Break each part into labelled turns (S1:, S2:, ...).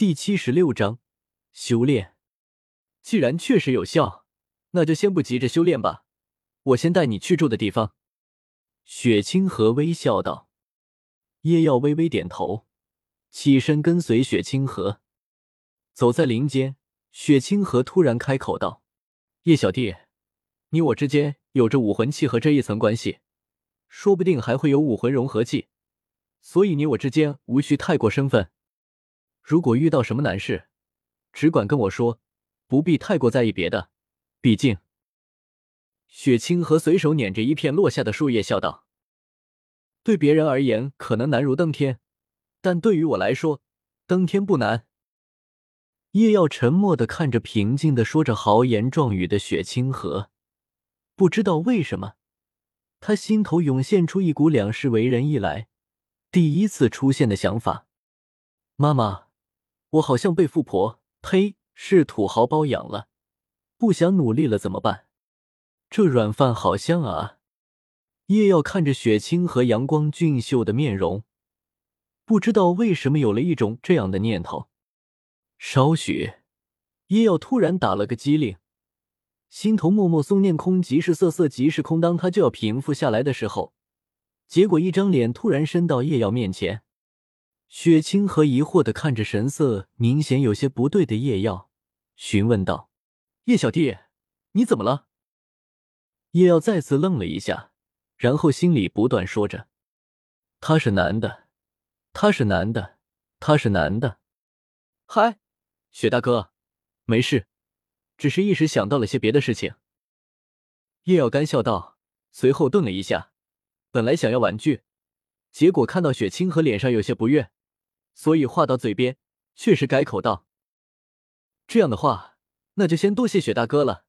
S1: 第七十六章修炼。既然确实有效，那就先不急着修炼吧。我先带你去住的地方。雪清河微笑道。叶耀微微点头，起身跟随雪清河。走在林间，雪清河突然开口道：“叶小弟，你我之间有着武魂契合这一层关系，说不定还会有武魂融合技，所以你我之间无需太过身份。如果遇到什么难事，只管跟我说，不必太过在意别的。毕竟……”雪清河随手捻着一片落下的树叶，笑道。对别人而言可能难如登天，但对于我来说，登天不难。叶耀沉默的看着平静的说着豪言壮语的雪清河，不知道为什么，他心头涌现出一股两世为人以来第一次出现的想法。妈妈，我好像被富婆呸是土豪包养了，不想努力了怎么办？这软饭好香啊！叶耀看着雪清和阳光俊秀的面容，不知道为什么有了一种这样的念头。稍许，叶耀突然打了个激灵，心头默默诵念空即是色，色即是空。当他就要平复下来的时候，结果一张脸突然伸到叶耀面前。雪清河疑惑的看着神色明显有些不对的叶耀，询问道：“叶小弟，你怎么了？”叶耀再次愣了一下。然后心里不断说着：“他是男的，他是男的，他是男的。”嗨，雪大哥，没事，只是一时想到了些别的事情。叶耀干笑道，随后顿了一下，本来想要婉拒，结果看到雪清河脸上有些不悦，所以话到嘴边，却是改口道：“这样的话，那就先多谢雪大哥了。”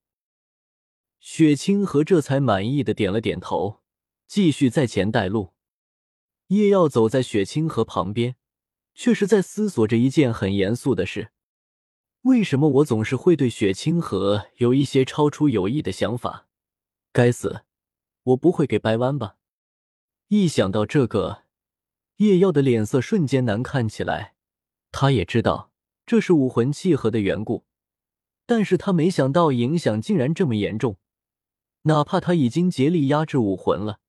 S1: 雪清河这才满意的点了点头。继续在前带路，叶耀走在雪清河旁边，却是在思索着一件很严肃的事：为什么我总是会对雪清河有一些超出友谊的想法？该死，我不会给掰弯吧？一想到这个，叶耀的脸色瞬间难看起来。他也知道这是武魂契合的缘故，但是他没想到影响竟然这么严重。哪怕他已经竭力压制武魂了。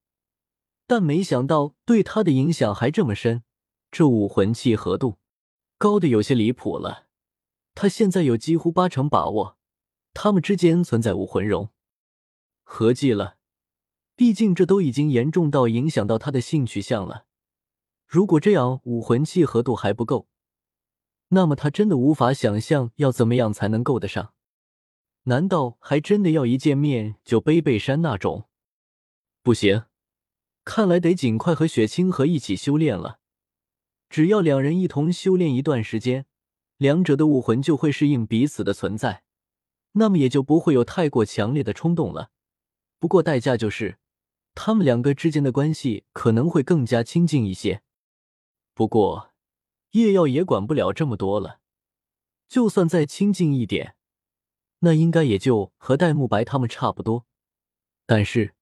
S1: 但没想到对他的影响还这么深，这武魂契合度高的有些离谱了。他现在有几乎八成把握，他们之间存在武魂融合计了。毕竟这都已经严重到影响到他的性取向了。如果这样武魂契合度还不够，那么他真的无法想象要怎么样才能够得上。难道还真的要一见面就背背山那种？不行。看来得尽快和雪清河一起修炼了。只要两人一同修炼一段时间，两者的武魂就会适应彼此的存在，那么也就不会有太过强烈的冲动了。不过代价就是，他们两个之间的关系可能会更加亲近一些。不过叶耀也管不了这么多了，就算再亲近一点，那应该也就和戴沐白他们差不多。但是。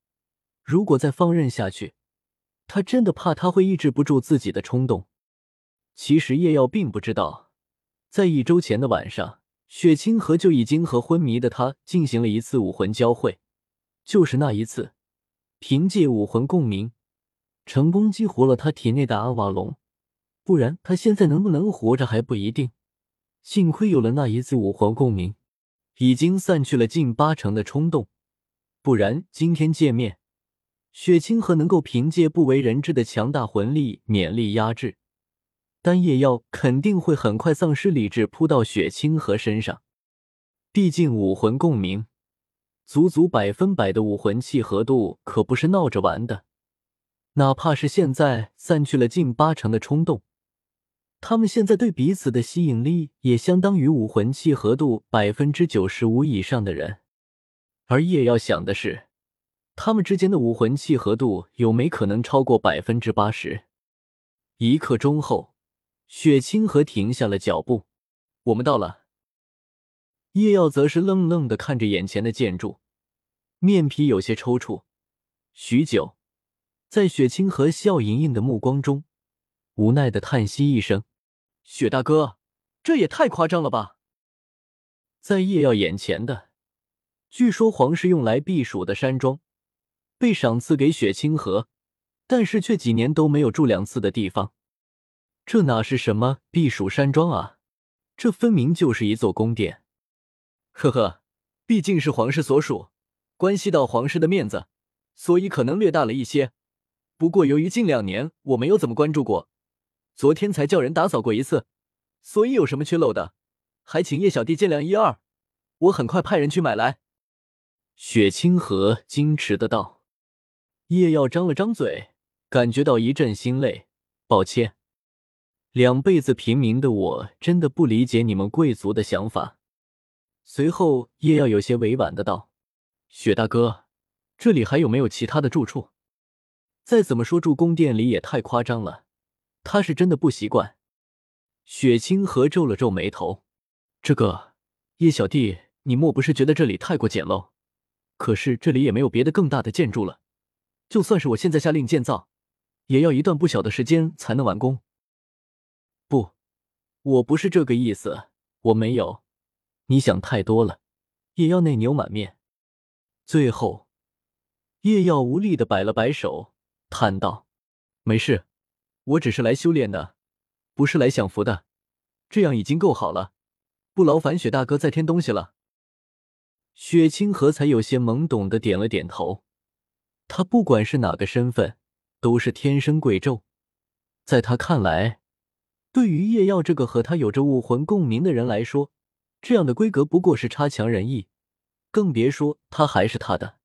S1: 如果再放任下去，他真的怕他会抑制不住自己的冲动。其实叶耀并不知道，在一周前的晚上，雪清河就已经和昏迷的他进行了一次武魂交汇。就是那一次，凭借武魂共鸣，成功激活了他体内的阿瓦隆。不然他现在能不能活着还不一定。幸亏有了那一次武魂共鸣，已经散去了近八成的冲动。不然今天见面。雪清河能够凭借不为人知的强大魂力勉力压制，丹叶耀肯定会很快丧失理智，扑到雪清河身上。毕竟武魂共鸣，足足百分百的武魂契合度可不是闹着玩的。哪怕是现在散去了近八成的冲动，他们现在对彼此的吸引力也相当于武魂契合度百分之九十五以上的人。而叶耀想的是。他们之间的武魂契合度有没可能超过百分之八十？一刻钟后，雪清河停下了脚步。我们到了。叶耀则是愣愣的看着眼前的建筑，面皮有些抽搐。许久，在雪清河笑盈盈的目光中，无奈的叹息一声：“雪大哥，这也太夸张了吧！在叶耀眼前的，据说皇室用来避暑的山庄，被赏赐给雪清河，但是却几年都没有住两次的地方。这哪是什么避暑山庄啊？这分明就是一座宫殿。呵呵，毕竟是皇室所属，关系到皇室的面子，所以可能略大了一些。不过由于近两年我没有怎么关注过，昨天才叫人打扫过一次，所以有什么缺漏的，还请叶小弟见谅一二。我很快派人去买来。雪清河矜持的道。叶耀张了张嘴，感觉到一阵心累。抱歉。两辈子平民的我真的不理解你们贵族的想法。随后，叶耀有些委婉的道：“雪大哥，这里还有没有其他的住处？再怎么说住宫殿里也太夸张了。”他是真的不习惯。雪清河皱了皱眉头：“这个叶小弟，你莫不是觉得这里太过简陋？可是这里也没有别的更大的建筑了。就算是我现在下令建造，也要一段不小的时间才能完工。”不，我不是这个意思，我没有，你想太多了。也要内牛满面，最后，叶耀无力的摆了摆手，叹道：“没事，我只是来修炼的，不是来享福的，这样已经够好了，不劳烦雪大哥再添东西了。”雪清河才有些懵懂的点了点头，他不管是哪个身份，都是天生贵胄，在他看来。对于叶耀这个和他有着武魂共鸣的人来说，这样的规格不过是差强人意，更别说他还是他的。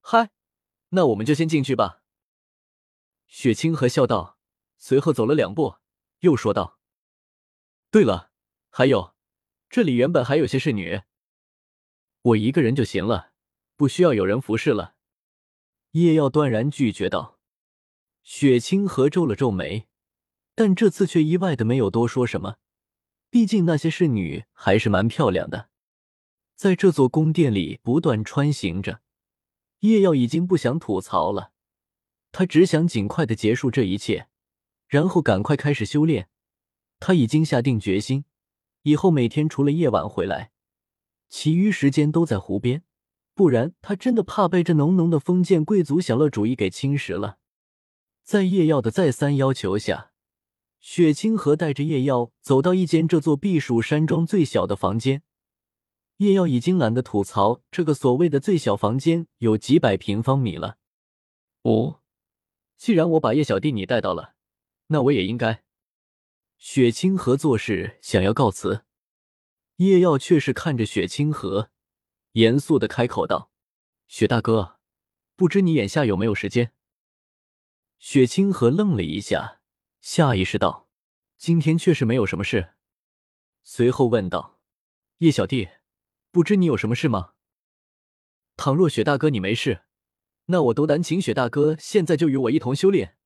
S1: 嗨，那我们就先进去吧。雪清河笑道，随后走了两步，又说道：“对了，还有，这里原本还有些侍女，我一个人就行了，不需要有人服侍了。”叶耀断然拒绝道。雪清河皱了皱眉。但这次却意外的没有多说什么，毕竟那些侍女还是蛮漂亮的。在这座宫殿里不断穿行着，叶耀已经不想吐槽了，他只想尽快的结束这一切，然后赶快开始修炼。他已经下定决心，以后每天除了夜晚回来，其余时间都在湖边，不然他真的怕被这浓浓的封建贵族享乐主义给侵蚀了。在叶耀的再三要求下。雪清河带着叶耀走到一间这座避暑山庄最小的房间。叶耀已经懒得吐槽这个所谓的最小房间有几百平方米了。哦，既然我把叶小弟你带到了，那我也应该。雪清河做事想要告辞，叶耀却是看着雪清河，严肃的开口道：“雪大哥，不知你眼下有没有时间？”雪清河愣了一下。下意识道：“今天确实没有什么事。”随后问道：“叶小弟，不知你有什么事吗？倘若雪大哥你没事，那我斗胆请雪大哥现在就与我一同修炼。”